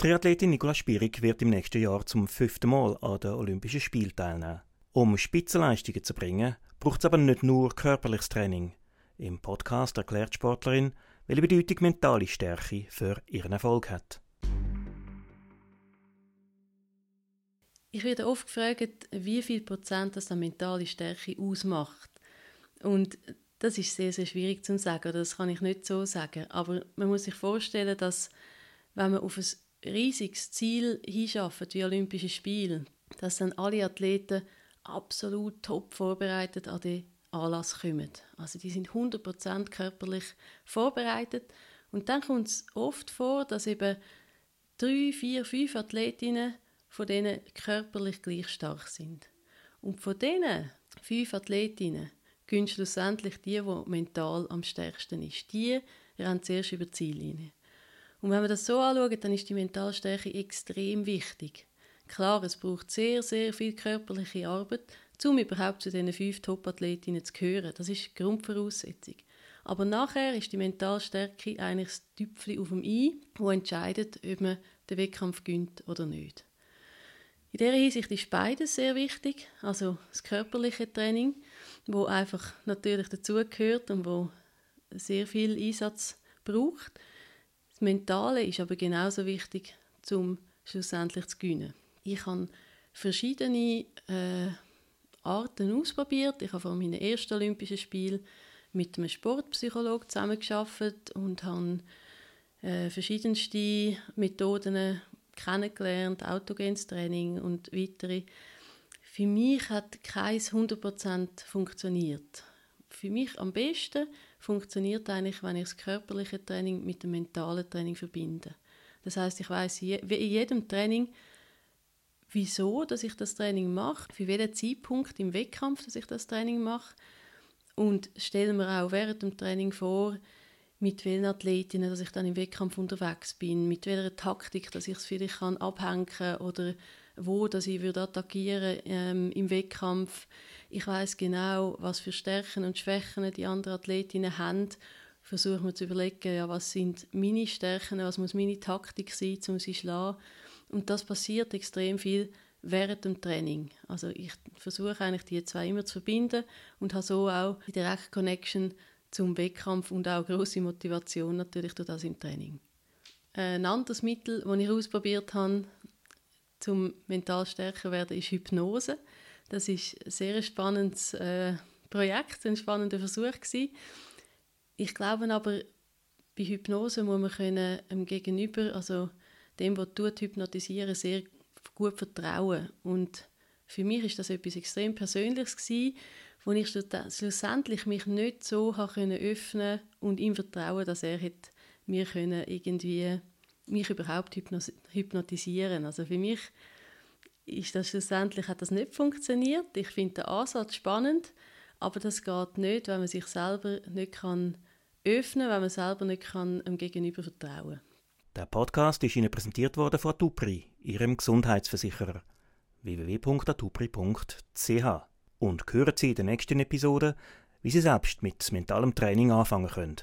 Triathletin Nicola Spierig wird im nächsten Jahr zum fünften Mal an den Olympischen Spielen teilnehmen. Um Spitzenleistungen zu bringen, braucht es aber nicht nur körperliches Training. Im Podcast erklärt Sportlerin, welche Bedeutung mentale Stärke für ihren Erfolg hat. Ich werde oft gefragt, wie viel Prozent das an mentale Stärke ausmacht. Und das ist sehr, sehr schwierig zu sagen, das kann ich nicht so sagen. Aber man muss sich vorstellen, dass wenn man auf ein riesiges Ziel hinschaffen, wie Olympische Spiele, dass dann alle Athleten absolut top vorbereitet an den Anlass kommen. Also die sind 100% körperlich vorbereitet und dann kommt es oft vor, dass eben drei, vier, fünf Athletinnen von denen körperlich gleich stark sind. Und von diesen fünf Athletinnen gehen schlussendlich die, die mental am stärksten ist. Die rennen zuerst über die Ziellinie. Und wenn wir das so anschauen, dann ist die Mentalstärke extrem wichtig. Klar, es braucht sehr, sehr viel körperliche Arbeit, um überhaupt zu diesen fünf Top-Athletinnen zu gehören. Das ist die Grundvoraussetzung. Aber nachher ist die Mentalstärke eigentlich das Tüpfchen auf dem I, wo entscheidet, ob man den Wettkampf gönnt oder nicht. In dieser Hinsicht ist beides sehr wichtig, also das körperliche Training, wo einfach natürlich dazugehört und wo sehr viel Einsatz braucht. Das Mentale ist aber genauso wichtig, um schlussendlich zu gewinnen. Ich habe verschiedene äh, Arten ausprobiert. Ich habe vor meinem ersten Olympischen Spiel mit einem Sportpsychologen zusammengearbeitet und habe äh, verschiedenste Methoden kennengelernt, autogenes Training und weitere. Für mich hat keins 100% funktioniert. Für mich am besten funktioniert eigentlich, wenn ich das körperliche Training mit dem mentalen Training verbinde. Das heißt, ich weiß in jedem Training, wieso, dass ich das Training mache, für welchen Zeitpunkt im Wettkampf, dass ich das Training mache und stelle mir auch während dem Training vor, mit welchen Athletinnen, dass ich dann im Wettkampf unterwegs bin, mit welcher Taktik, dass ich es vielleicht kann abhängen oder wo, dass ich würde attackieren ähm, im Wettkampf. Ich weiß genau, was für Stärken und Schwächen die anderen Athletinnen haben. Versuche mir zu überlegen, ja, was sind meine Stärken, was muss meine Taktik sein, um sie zu schlagen. Und das passiert extrem viel während dem Training. Also ich versuche eigentlich die zwei immer zu verbinden und habe so auch die Direct Connection zum Wettkampf und auch große Motivation natürlich durch das im Training. Ein anderes Mittel, das ich ausprobiert habe, zum mental stärker werden, ist Hypnose. Das ist ein sehr spannendes äh, Projekt, ein spannender Versuch. Ich glaube aber, bei Hypnose muss man können, dem Gegenüber, also dem, was tut, hypnotisieren, sehr gut vertrauen. Und für mich ist das etwas extrem Persönliches gewesen, wo ich schlussendlich mich nicht so können öffnen und ihm vertrauen, dass er mir können irgendwie mich überhaupt hypnotisieren. Also für mich ist das schlussendlich hat das nicht funktioniert. Ich finde den Ansatz spannend, aber das geht nicht, wenn man sich selber nicht kann öffnen, wenn man selber nicht kann dem Gegenüber vertrauen. Der Podcast ist Ihnen präsentiert worden von Atupri, Ihrem Gesundheitsversicherer www.atupri.ch und hören Sie in der nächsten Episode, wie Sie selbst mit mentalem Training anfangen können.